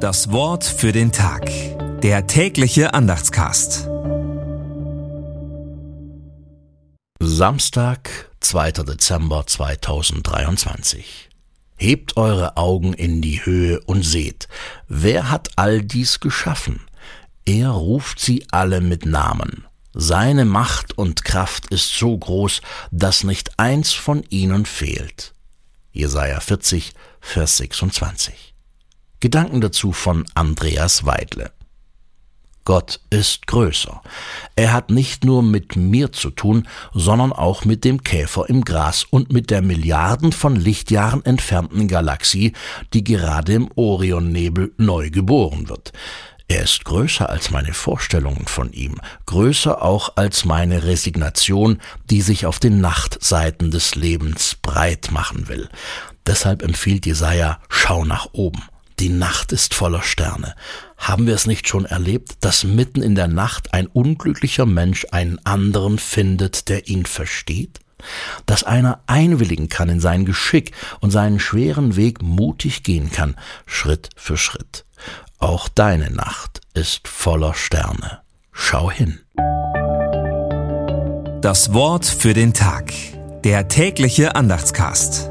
Das Wort für den Tag. Der tägliche Andachtscast. Samstag, 2. Dezember 2023. Hebt eure Augen in die Höhe und seht, wer hat all dies geschaffen? Er ruft sie alle mit Namen. Seine Macht und Kraft ist so groß, dass nicht eins von ihnen fehlt. Jesaja 40, Vers 26. Gedanken dazu von Andreas Weidle. Gott ist größer. Er hat nicht nur mit mir zu tun, sondern auch mit dem Käfer im Gras und mit der Milliarden von Lichtjahren entfernten Galaxie, die gerade im Orionnebel neu geboren wird. Er ist größer als meine Vorstellungen von ihm, größer auch als meine Resignation, die sich auf den Nachtseiten des Lebens breit machen will. Deshalb empfiehlt Jesaja, schau nach oben. Die Nacht ist voller Sterne. Haben wir es nicht schon erlebt, dass mitten in der Nacht ein unglücklicher Mensch einen anderen findet, der ihn versteht? Dass einer einwilligen kann in sein Geschick und seinen schweren Weg mutig gehen kann, Schritt für Schritt. Auch deine Nacht ist voller Sterne. Schau hin. Das Wort für den Tag. Der tägliche Andachtscast.